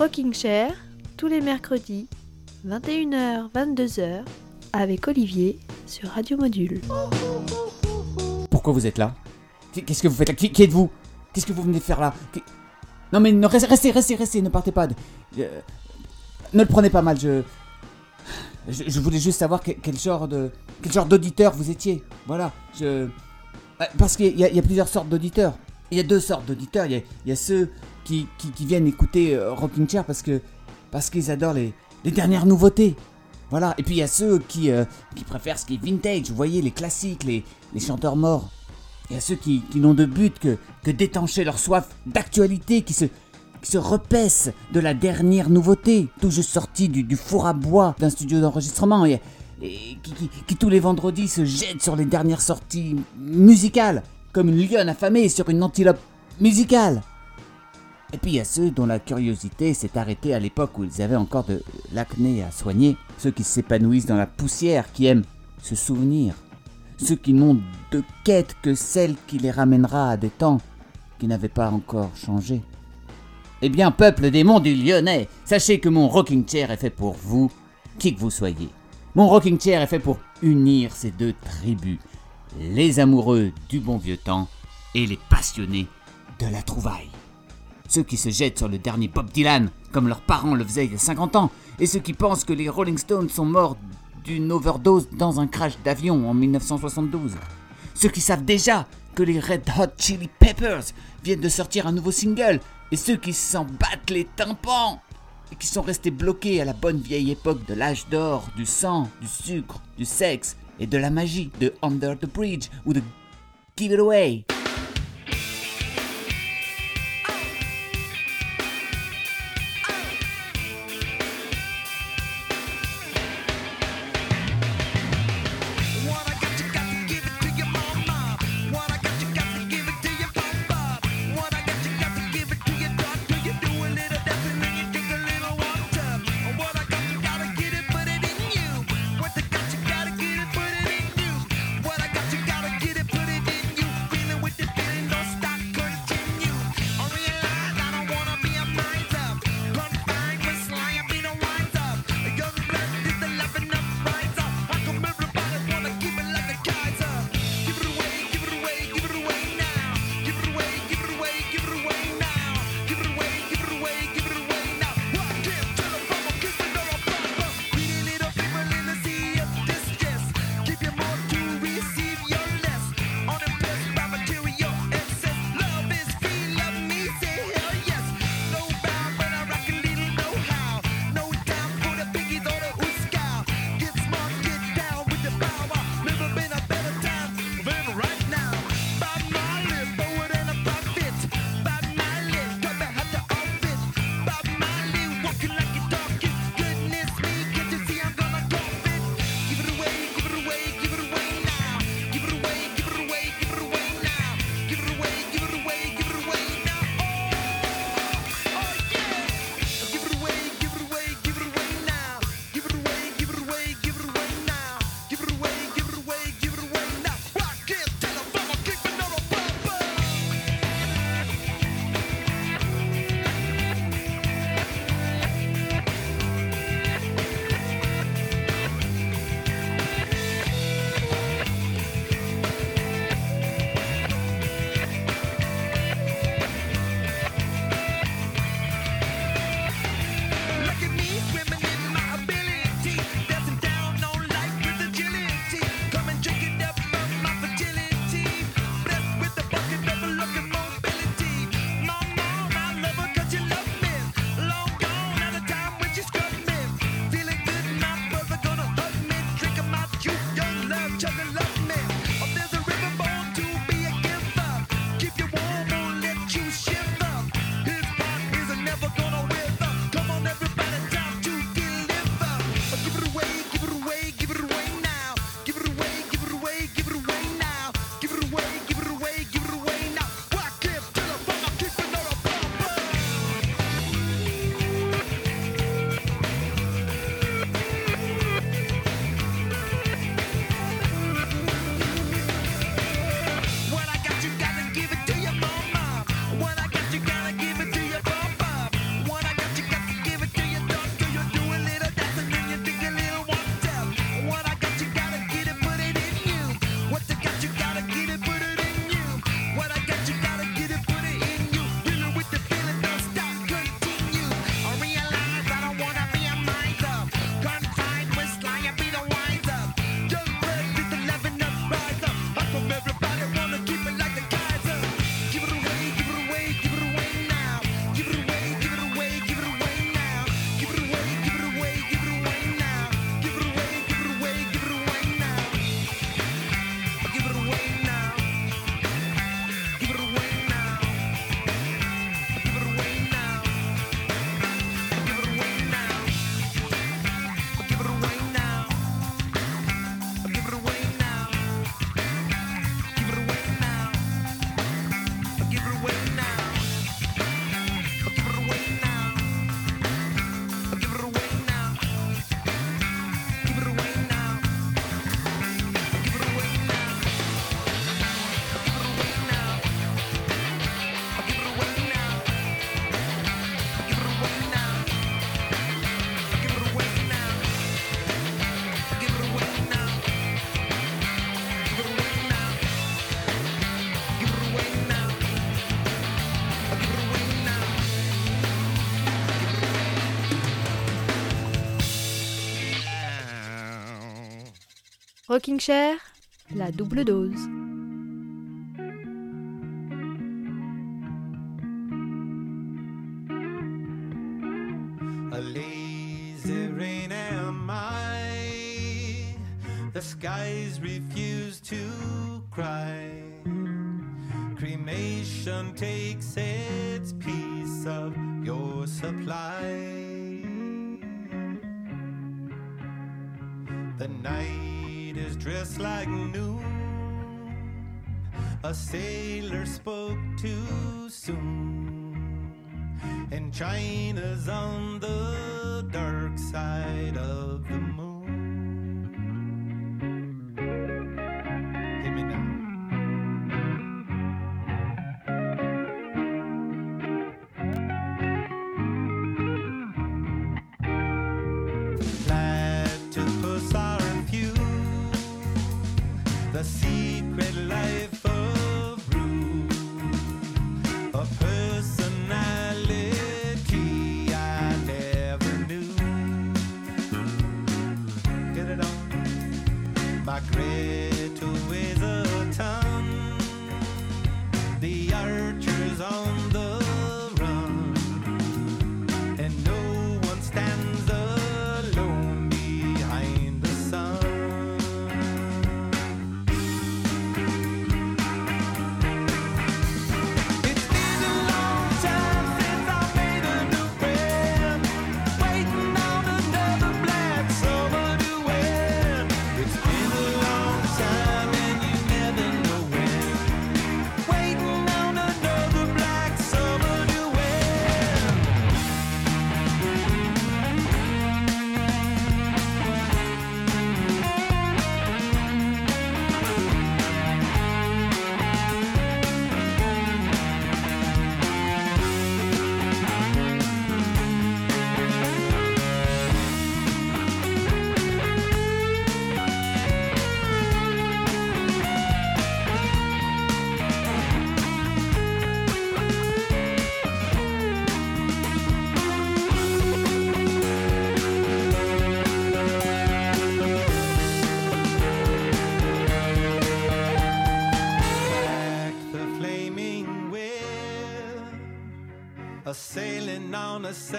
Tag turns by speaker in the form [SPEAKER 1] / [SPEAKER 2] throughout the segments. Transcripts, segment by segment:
[SPEAKER 1] Rocking Chair, tous les mercredis, 21h, 22h, avec Olivier sur Radio Module.
[SPEAKER 2] Pourquoi vous êtes là? Qu'est-ce que vous faites là? Qui, êtes-vous? Qu'est-ce que vous venez faire là? Non mais ne, restez, restez, restez, ne partez pas. Euh, ne le prenez pas mal, je... Je, voulais juste savoir que- quel genre de quel genre d'auditeur vous étiez. Voilà, je... Euh, Parce qu'il y a plusieurs sortes d'auditeurs. Il y a deux sortes d'auditeurs. Il y a, ceux qui, viennent écouter euh, Rocking Chair parce que parce qu'ils adorent les, dernières nouveautés. Voilà. Et puis il y a ceux qui, euh, qui préfèrent ce qui est vintage. Vous voyez, les classiques, les, les chanteurs morts. Il y a ceux qui, n'ont de but que, que d'étancher leur soif d'actualité, qui se, qui se repaissent de la dernière nouveauté, tout juste sortie du, four à bois d'un studio d'enregistrement, et, qui tous les vendredis se jettent sur les dernières sorties musicales, comme une lionne affamée sur une antilope musicale. Et puis il y a ceux dont la curiosité s'est arrêtée à l'époque où ils avaient encore de l'acné à soigner, ceux qui s'épanouissent dans la poussière, qui aiment se souvenir, ceux qui n'ont de quête que celle qui les ramènera à des temps qui n'avaient pas encore changé. Eh bien, peuple des monts du Lyonnais, sachez que mon rocking chair est fait pour vous, qui que vous soyez. Mon rocking chair est fait pour unir ces deux tribus, les amoureux du bon vieux temps et les passionnés de la trouvaille. Ceux qui se jettent sur le dernier Bob Dylan, comme leurs parents le faisaient il y a 50 ans, et ceux qui pensent que les Rolling Stones sont morts d'une overdose dans un crash d'avion en 1972. Ceux qui savent déjà que les Red Hot Chili Peppers viennent de sortir un nouveau single, et ceux qui s'en battent les tympans, et qui sont restés bloqués à la bonne vieille époque de l'âge d'or, du sang, du sucre, du sexe et de la magie de Under the Bridge ou de Give It Away.
[SPEAKER 3] Rocking Chair, la double dose.
[SPEAKER 1] A sailor spoke too soon. And China's on the dark side of the moon. The secret life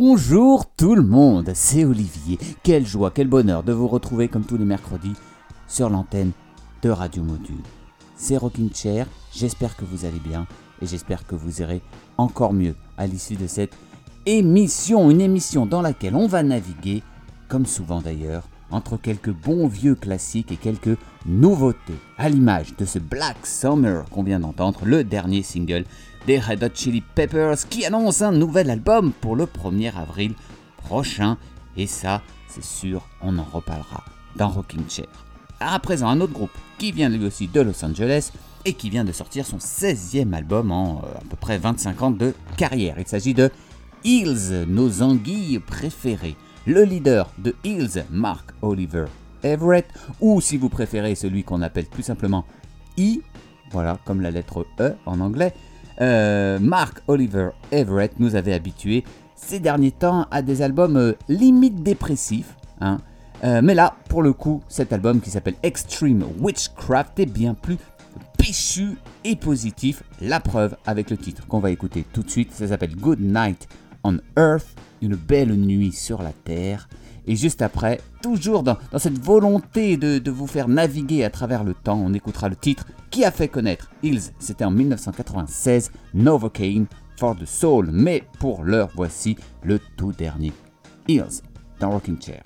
[SPEAKER 2] Bonjour tout le monde, c'est Olivier. Quelle joie, quel bonheur de vous retrouver comme tous les mercredis sur l'antenne de Radio Module. C'est Rocking Chair, j'espère que vous allez bien et j'espère que vous irez encore mieux à l'issue de cette émission. Une émission dans laquelle on va naviguer, comme souvent d'ailleurs, entre quelques bons vieux classiques et quelques nouveautés. À l'image de ce Black Summer qu'on vient d'entendre, le dernier single des Red Hot Chili Peppers qui annonce un nouvel album pour le 1er avril prochain. Et ça, c'est sûr, on en reparlera dans Rocking Chair. À présent, un autre groupe qui vient lui aussi de Los Angeles et qui vient de sortir son 16e album en euh, à peu près 25 ans de carrière. Il s'agit de Hills, nos anguilles préférées le leader de Hills, Mark Oliver Everett, ou si vous préférez celui qu'on appelle plus simplement I, voilà, comme la lettre E en anglais, euh, Mark Oliver Everett nous avait habitués ces derniers temps à des albums euh, limite dépressifs. Hein. Euh, mais là, pour le coup, cet album qui s'appelle Extreme Witchcraft est bien plus péchu et positif. La preuve avec le titre qu'on va écouter tout de suite, ça s'appelle Good Night on Earth une belle nuit sur la Terre. Et juste après, toujours dans, cette volonté de, vous faire naviguer à travers le temps, on écoutera le titre qui a fait connaître Hills. C'était en 1996, Novocaine for the Soul. Mais pour l'heure, voici le tout dernier Hills dans Rocking Chair.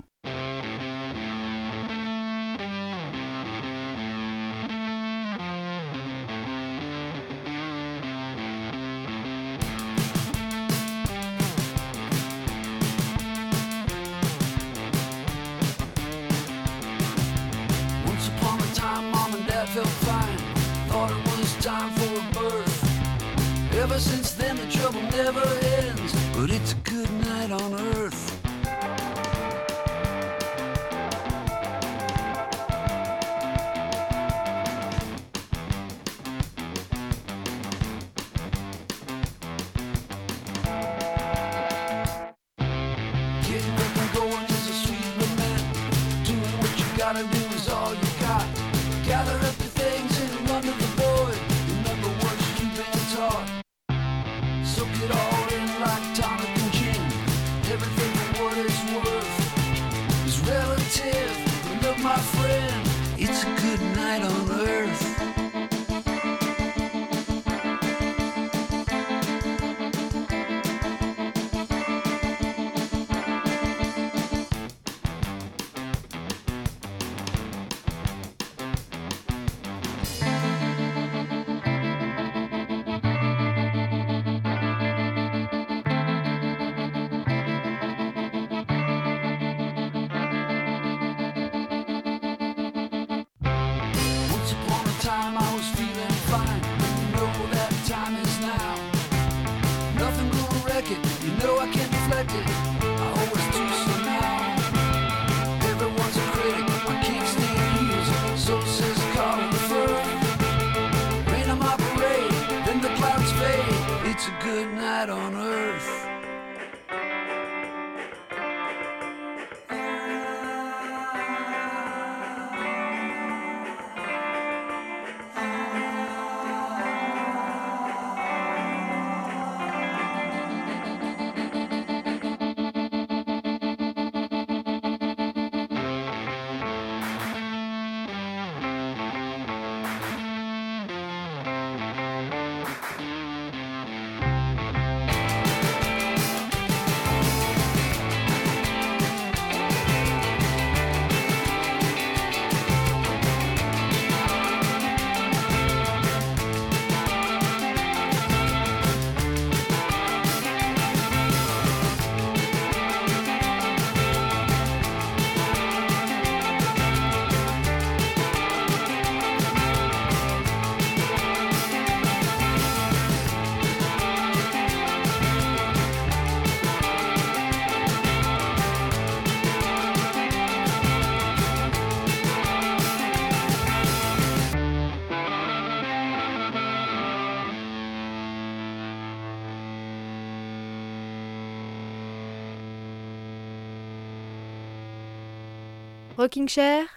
[SPEAKER 1] Rocking Chair,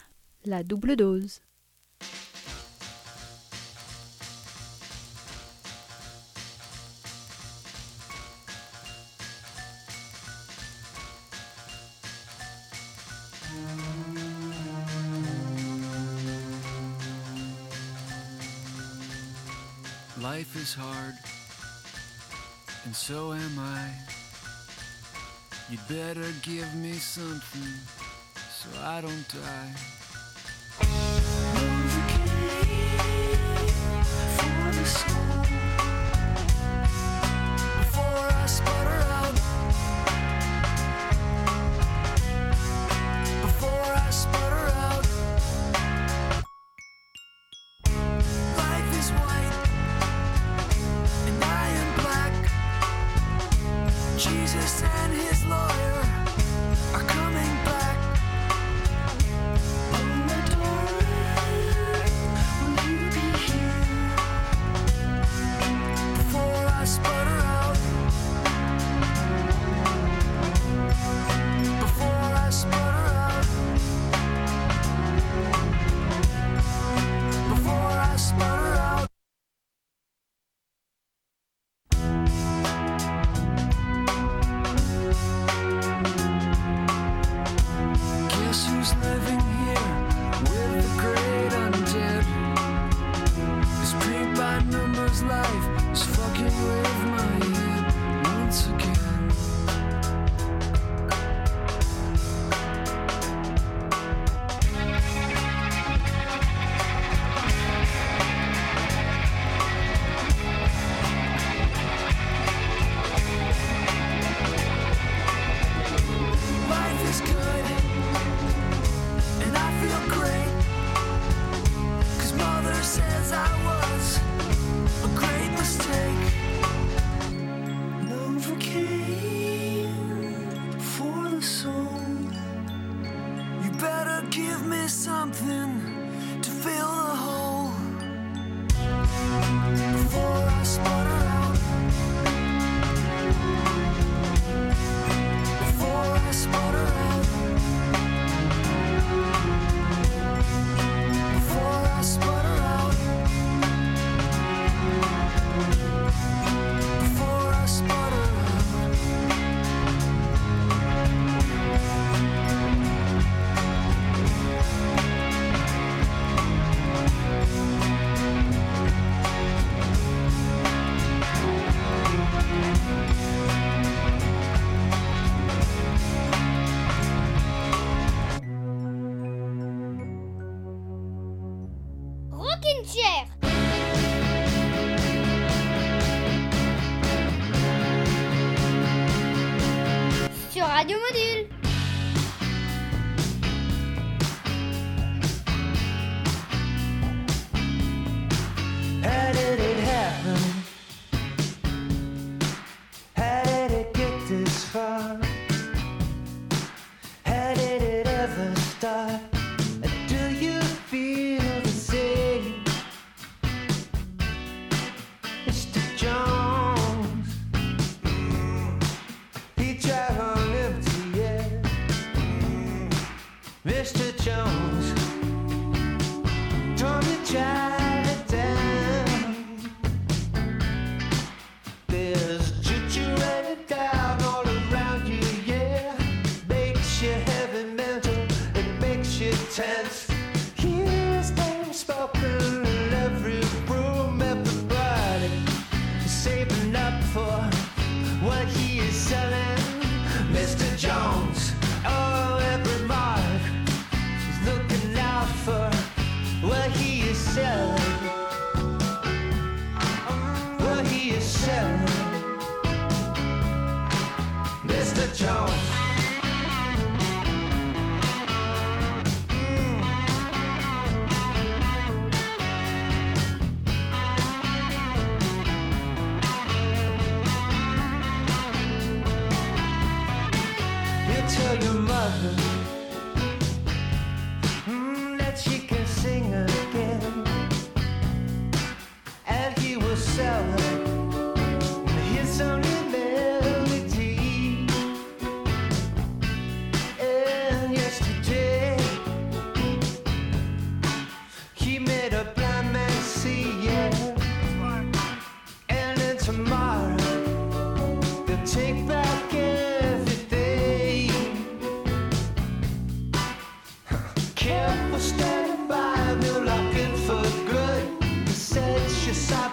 [SPEAKER 1] la double dose.
[SPEAKER 4] Life is hard, and so am I. You'd better give me something. so I don't die. Before I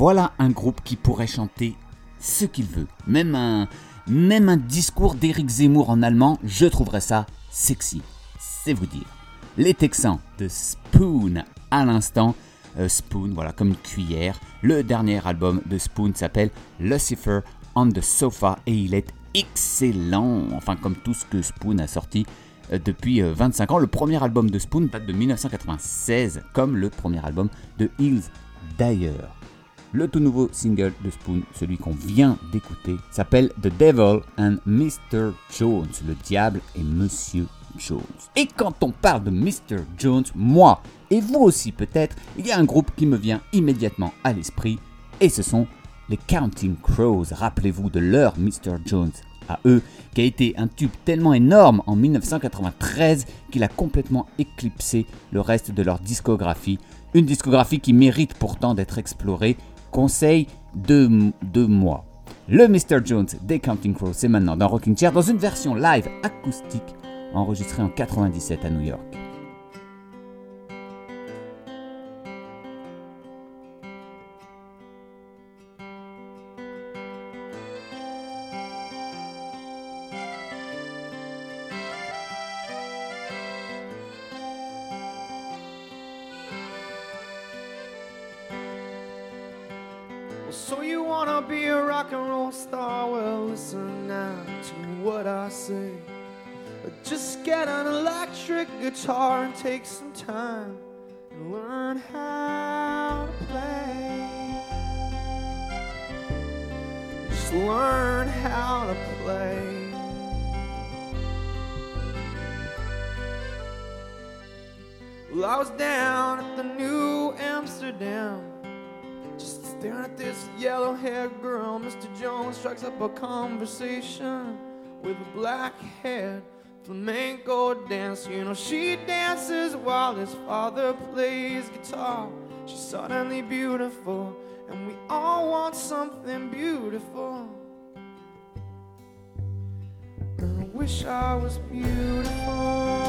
[SPEAKER 2] Voilà un groupe qui pourrait chanter ce qu'il veut. Même un, discours d'Éric Zemmour en allemand, je trouverais ça sexy. C'est vous dire. Les Texans de Spoon à l'instant. Euh, Spoon, voilà, comme une cuillère. Le dernier album de Spoon s'appelle Lucifer on the Sofa et il est excellent. Enfin, comme tout ce que Spoon a sorti euh, depuis euh, 25 ans. Le premier album de Spoon date de 1996, comme le premier album de Hills d'ailleurs nouveau single de Spoon, celui qu'on vient d'écouter, s'appelle The Devil and Mr. Jones, le diable et Monsieur Jones. Et quand on parle de Mr. Jones, moi, et vous aussi peut-être, il y a un groupe qui me vient immédiatement à l'esprit, et ce sont les Counting Crows. Rappelez-vous de leur Mr. Jones à eux, qui a été un tube tellement énorme en 1993 qu'il a complètement éclipsé le reste de leur discographie. Une discographie qui mérite pourtant d'être explorée. Conseil de, de moi. Le Mr. Jones des Counting Crows, c'est maintenant dans Rocking Chair dans une version live acoustique enregistrée en 97 à New York.
[SPEAKER 5] So you wanna be a rock and roll star? Well, listen now to what I say. Just get an electric guitar and take some time and learn how to play. Just learn how to play. Well, I was down at the New Amsterdam. Staring at this yellow haired girl, Mr. Jones strikes up a conversation with a black haired flamenco dancer. You know, she dances while his father plays guitar. She's suddenly beautiful, and we all want something beautiful. I wish I was beautiful.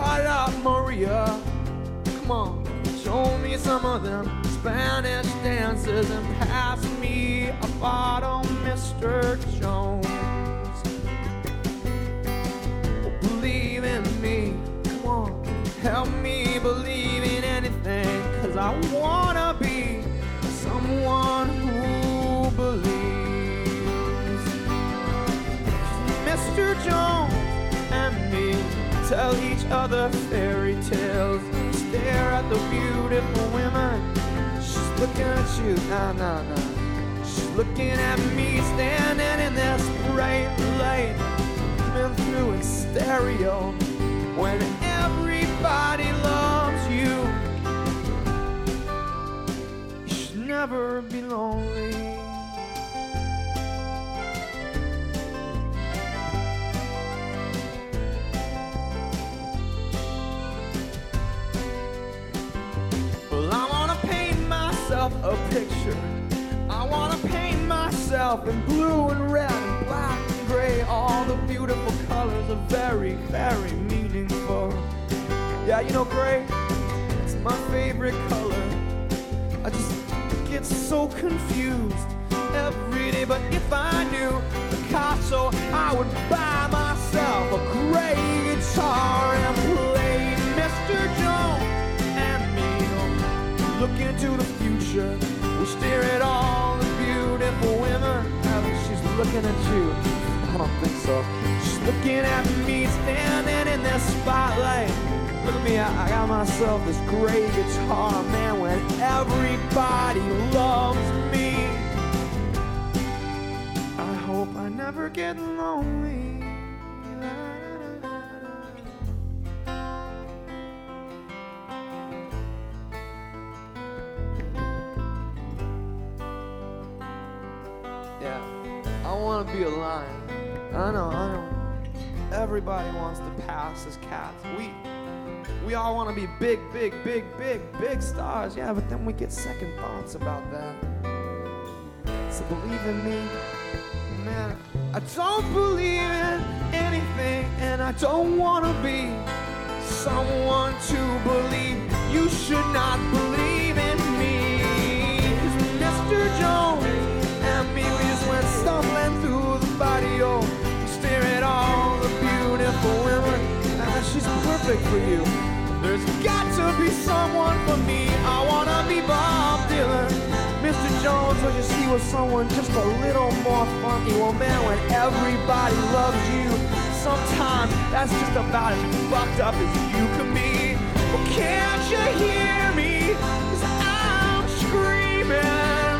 [SPEAKER 5] Oh, up, Maria. Come on, show me some of them Spanish dances and pass me a bottle, Mr. Jones. Oh, believe in me. Come on, help me believe in anything. Cause I wanna be someone who believes. Mr. Jones tell each other fairy tales stare at the beautiful women. She's looking at you, nah, nah, nah. She's looking at me standing in this bright light, coming through in stereo. When everybody loves you, you should never be lonely. Myself in blue and red and black and gray. All the beautiful colors are very, very meaningful. Yeah, you know, gray, it's my favorite color. I just get so confused every day. But if I knew Picasso, I would buy myself a gray guitar and play Mr. Jones and me. Look into the future. We stare at all the beautiful looking at you. I don't think so. She's looking at me standing in this spotlight. Look at me, I, I got myself this great guitar, man, when everybody loves me. I hope I never get lonely. A lion. I know, I know. Everybody wants to pass as cats. We, we all want to be big, big, big, big, big stars. Yeah, but then we get second thoughts about that. So believe in me, man. I don't believe in anything, and I don't want to be someone to believe. You should not believe perfect for you. There's got to be someone for me. I wanna be Bob Dylan.
[SPEAKER 6] Mr. Jones, Would you see with someone just a little more funky. Well, man, when everybody loves you, sometimes that's just about as fucked up as you can be. Well, can't you hear me? Cause I'm screaming.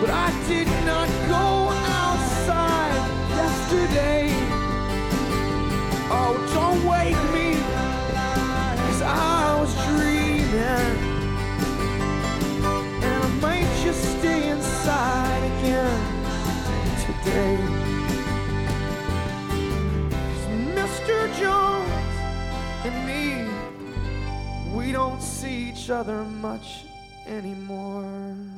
[SPEAKER 6] But I did not go outside yesterday. Oh, don't wake me, cause I was dreaming. And I might just stay inside again today. Cause Mr. Jones and me, we don't see each other much anymore.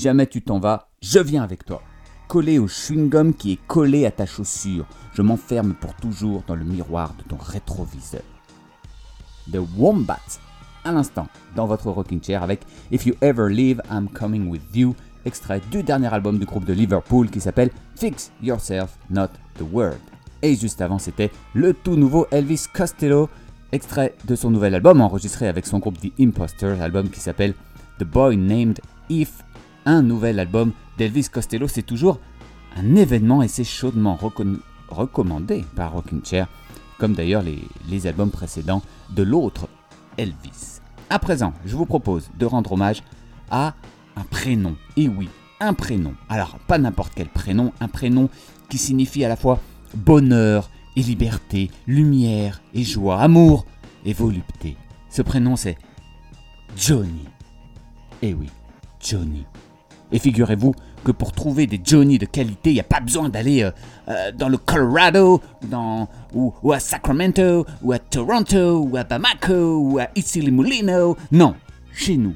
[SPEAKER 2] Jamais tu t'en vas, je viens avec toi. Collé au chewing-gum qui est collé à ta chaussure, je m'enferme pour toujours dans le miroir de ton rétroviseur. The Wombats, à l'instant, dans votre rocking chair avec If You Ever Leave, I'm Coming With You, extrait du dernier album du groupe de Liverpool qui s'appelle Fix Yourself, Not the Word. Et juste avant, c'était le tout nouveau Elvis Costello, extrait de son nouvel album enregistré avec son groupe The Imposters, album qui s'appelle The Boy Named If. Un nouvel album d'Elvis Costello, c'est toujours un événement et c'est chaudement recommandé par Rockin' Chair, comme d'ailleurs les, les albums précédents de l'autre Elvis. À présent, je vous propose de rendre hommage à un prénom. Et oui, un prénom. Alors, pas n'importe quel prénom, un prénom qui signifie à la fois bonheur et liberté, lumière et joie, amour et volupté. Ce prénom, c'est Johnny. Eh oui, Johnny. Et figurez-vous que pour trouver des Johnny de qualité, il n'y a pas besoin d'aller euh, euh, dans le Colorado, dans, ou, à Sacramento, ou à Toronto, ou à Bamako, ou à Issy-les-Moulineaux. Non, chez nous,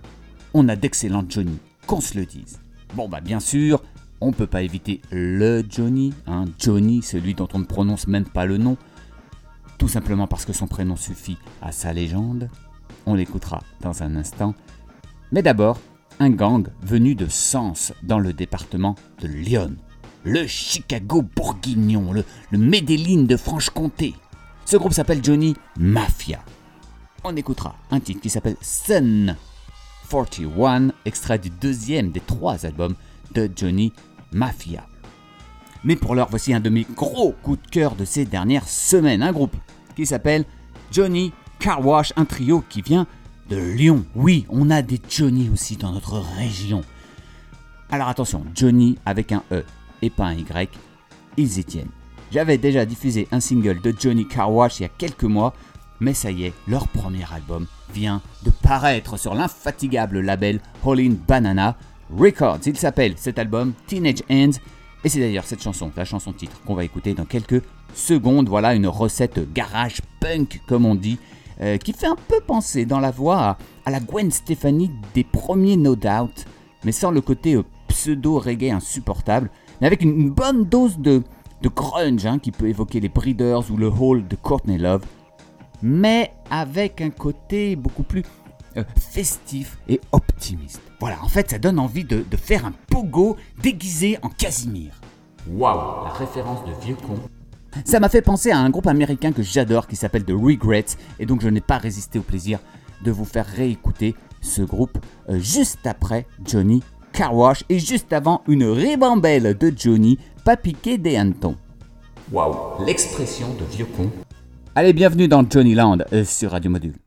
[SPEAKER 2] on a d'excellents Johnny, qu'on se le dise. Bon bah bien sûr, on peut pas éviter le Johnny, hein, Johnny, celui dont on ne prononce même pas le nom, tout simplement parce que son prénom suffit à sa légende. On l'écoutera dans un instant. Mais d'abord, un gang venu de Sens, dans le département de Lyon. Le Chicago bourguignon, le, le Medellin de Franche-Comté. Ce groupe s'appelle Johnny Mafia. On écoutera un titre qui s'appelle Sun 41, extrait du deuxième des trois albums de Johnny Mafia. Mais pour l'heure, voici un de mes gros coups de cœur de ces dernières semaines. Un groupe qui s'appelle Johnny Car Wash, un trio qui vient de Lyon. Oui, on a des Johnny aussi dans notre région. Alors attention, Johnny avec un E et pas un Y, ils y tiennent. J'avais déjà diffusé un single de Johnny Car Wash il y a quelques mois, mais ça y est, leur premier album vient de paraître sur l'infatigable label Holland Banana Records. Il s'appelle cet album Teenage Ends, et c'est d'ailleurs cette chanson, la chanson titre, qu'on va écouter dans quelques secondes. Voilà une recette garage punk, comme on dit, euh, qui fait un peu penser dans la voix à, la Gwen Stefani des premiers No Doubt, mais sans le côté euh, pseudo-reggae insupportable, mais avec une, une bonne dose de, de grunge hein, qui peut évoquer les Breeders ou le Hall de Courtney Love, mais avec un côté beaucoup plus euh, festif et optimiste. Voilà, en fait, ça donne envie de, de faire un pogo déguisé en Casimir. Waouh, la référence de vieux con. Ça m'a fait penser à un groupe américain que j'adore qui s'appelle The Regrets, et donc je n'ai pas résisté au plaisir de vous faire réécouter ce groupe euh, juste après Johnny Carwash et juste avant une ribambelle de Johnny, pas piqué des hannetons. Waouh, l'expression de vieux con. Allez, bienvenue dans Johnny Land euh, sur Radio Module.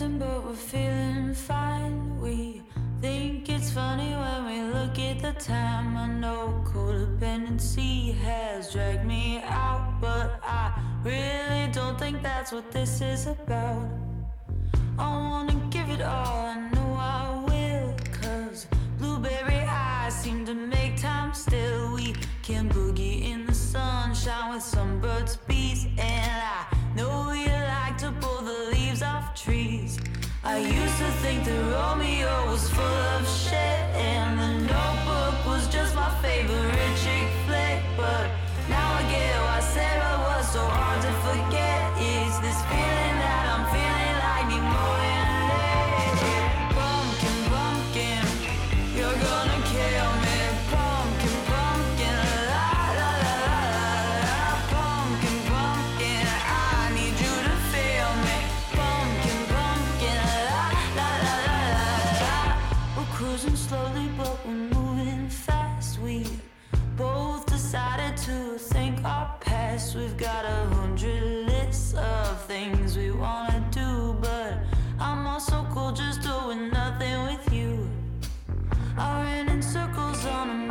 [SPEAKER 7] but
[SPEAKER 8] we're feeling fine. We think it's funny when we look at the time. I know codependency. on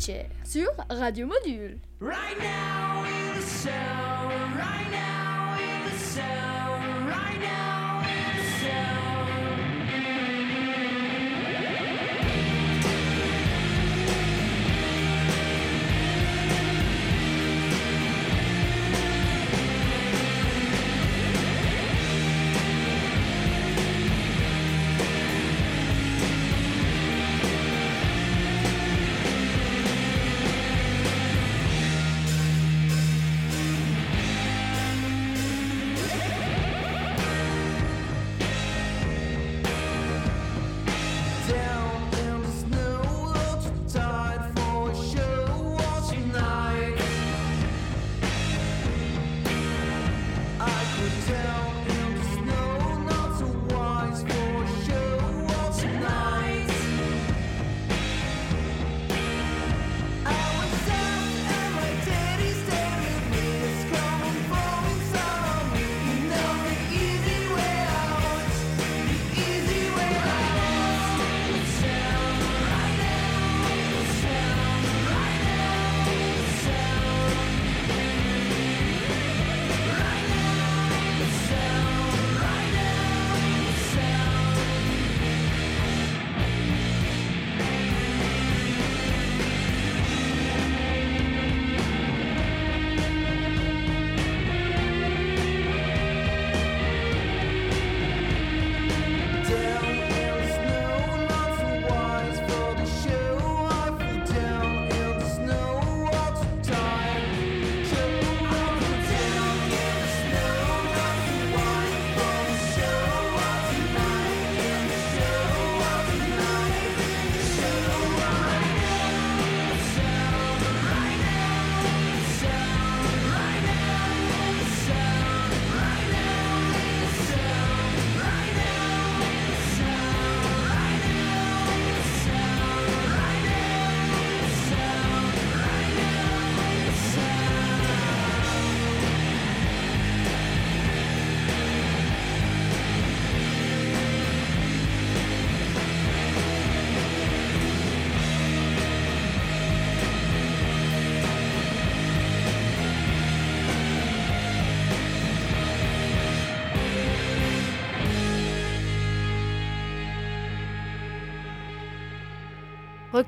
[SPEAKER 3] Culture sur Radio Module.
[SPEAKER 5] Right now, we're the sound,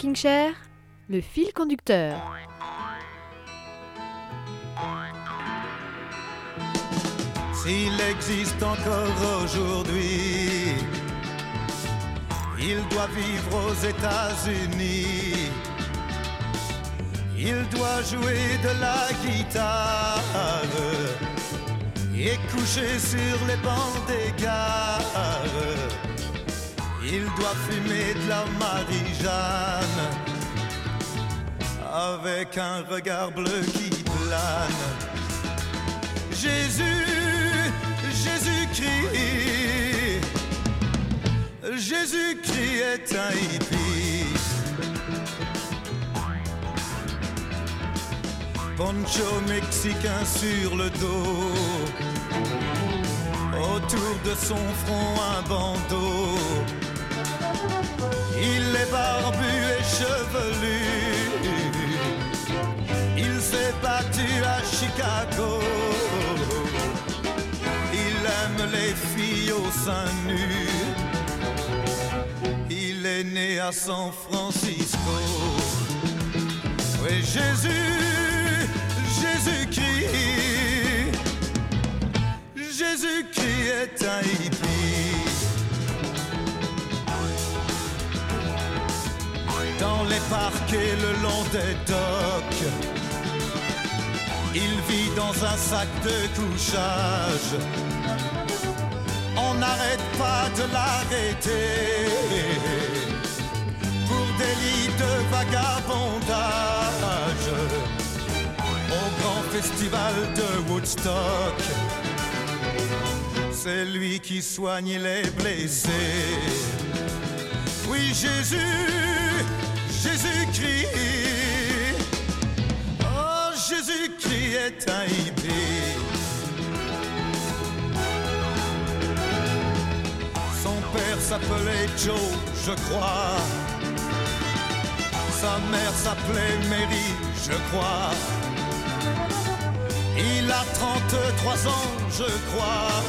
[SPEAKER 1] Rocking Chair, le fil conducteur.
[SPEAKER 9] S'il existe encore aujourd'hui, il doit vivre aux États-Unis. Il doit jouer de la guitare et coucher sur les bancs des gares. Il doit fumer de la Marie-Jeanne avec un regard bleu qui plane. Jésus, Jésus-Christ, Jésus-Christ est un hippie. Poncho mexicain sur le dos, autour de son front un bandeau. Il est barbu et chevelu. Il s'est battu à Chicago. Il aime les filles au sein nu. Il est né à San Francisco. Oui, Jésus, Jésus-Christ. Jésus-Christ est un hippie. Les parcs et le long des docks. Il vit dans un sac de couchage. On n'arrête pas de l'arrêter pour délit de vagabondage au grand festival de Woodstock. C'est lui qui soigne les blessés. Oui, Jésus, Son père s'appelait Joe, je crois. Sa mère s'appelait Mary, je crois. Il a 33 ans, je crois.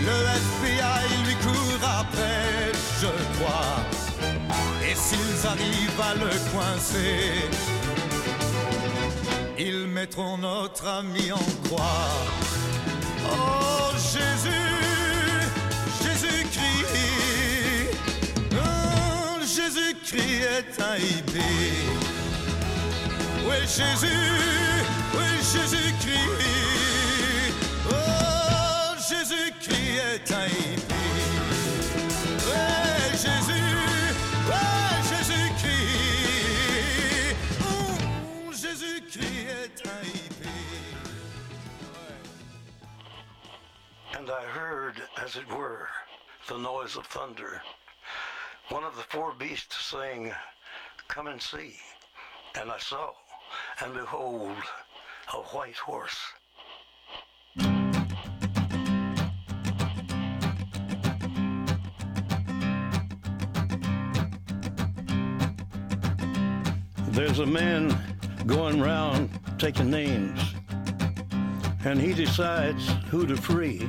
[SPEAKER 9] Le FBI lui court après, je crois. Et s'ils arrivent à le coincer, ils mettront notre ami en croix. Oh Jésus, Jésus-Christ, oh, Jésus-Christ est un hippie. Oui Jésus, oui Jésus-Christ, oh Jésus-Christ est un hippie.
[SPEAKER 10] And I heard, as it were, the noise of thunder. One of the four beasts saying, Come and see. And I saw, and behold, a white horse.
[SPEAKER 11] There's a man going round taking names, and he decides who to free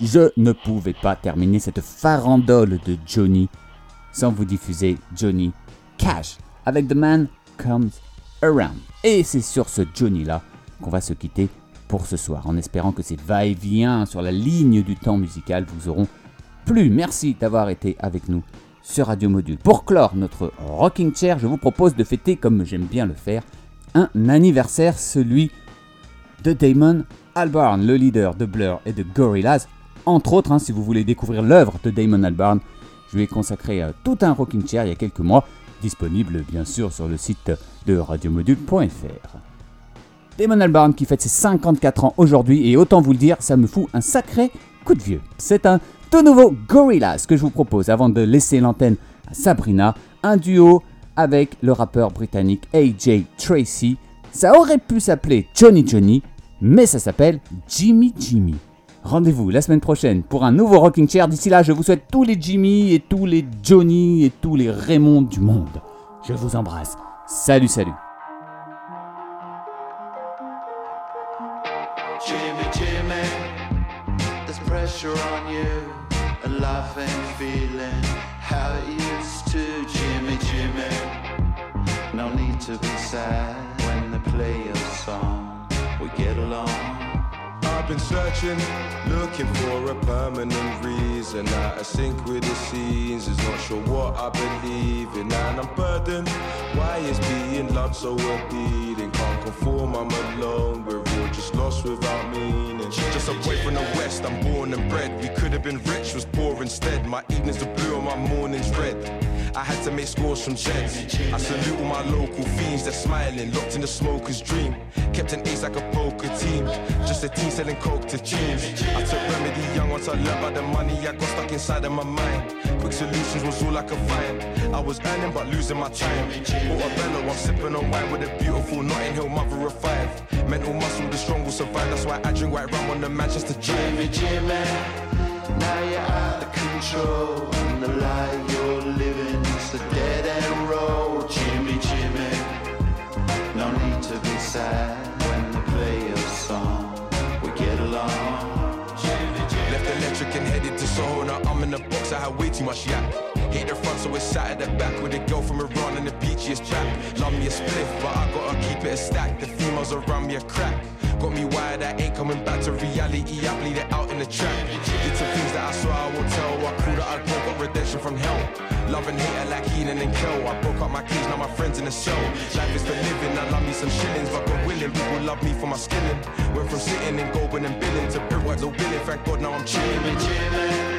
[SPEAKER 2] Je ne pouvais pas terminer cette farandole de Johnny sans vous diffuser Johnny Cash avec The Man Comes Around. Et c'est sur ce Johnny-là qu'on va se quitter pour ce soir, en espérant que ces va-et-vient sur la ligne du temps musical vous auront plu. Merci d'avoir été avec nous sur Radio Module. Pour clore notre Rocking Chair, je vous propose de fêter, comme j'aime bien le faire, un anniversaire, celui de Damon Albarn, le leader de Blur et de Gorillaz. Entre autres, hein, si vous voulez découvrir l'œuvre de Damon Albarn, je lui ai consacré euh, tout un rocking chair il y a quelques mois, disponible bien sûr sur le site de radiomodule.fr. Damon Albarn qui fête ses 54 ans aujourd'hui et autant vous le dire, ça me fout un sacré coup de vieux. C'est un tout nouveau Gorillaz que je vous propose avant de laisser l'antenne à Sabrina, un duo avec le rappeur britannique AJ Tracy. Ça aurait pu s'appeler Johnny Johnny, mais ça s'appelle Jimmy Jimmy. Rendez-vous la semaine prochaine pour un nouveau Rocking Chair. D'ici là, je vous souhaite tous les Jimmy et tous les Johnny et tous les Raymond du monde. Je vous embrasse. Salut, salut.
[SPEAKER 12] Searching, looking for a permanent reason. Out of with the scenes, is not sure what I believe in, and I'm burdened. Why is being loved so appealing? Can't conform, I'm alone. We're all just lost without meaning.
[SPEAKER 13] Just a boy from the west, I'm born and bred. We could have been rich, was poor instead. My evenings are blue and my mornings red. I had to make scores from jets. I salute all my local fiends, they're smiling, locked in the smoker's dream. Kept an ace like a poker team, just a team selling coke to teens. I took remedy young once I learned about the money I got stuck inside of my mind. Quick solutions was all I could find. I was earning but losing my time. Portobello, I'm sipping on wine with a beautiful Notting Hill mother of five. Mental muscle, the strong will survive. That's why I drink white rum on the Manchester
[SPEAKER 14] Jimmy,
[SPEAKER 13] Drive.
[SPEAKER 14] Jimmy, now you're out of control. And the lie
[SPEAKER 13] had way too much yak. Hate the front, so it's sat at the back with a girl from Iran and the beachiest trap. Love me a spliff, but I gotta keep it a stack. The females around me a crack. Got me wired, I ain't coming back to reality. I bleed it out in the track. Did some things that I swear I won't tell. I cool that I broke, got redemption from hell. Love and hate are like Heenan and Kel. I broke up my cage, now my friends in the cell. Life is for living, I love me some shillings, but God willing, people love me for my skilling. Went from sitting and going and billing to brickwork, no billing. Thank God now I'm chilling.
[SPEAKER 14] Jimmy,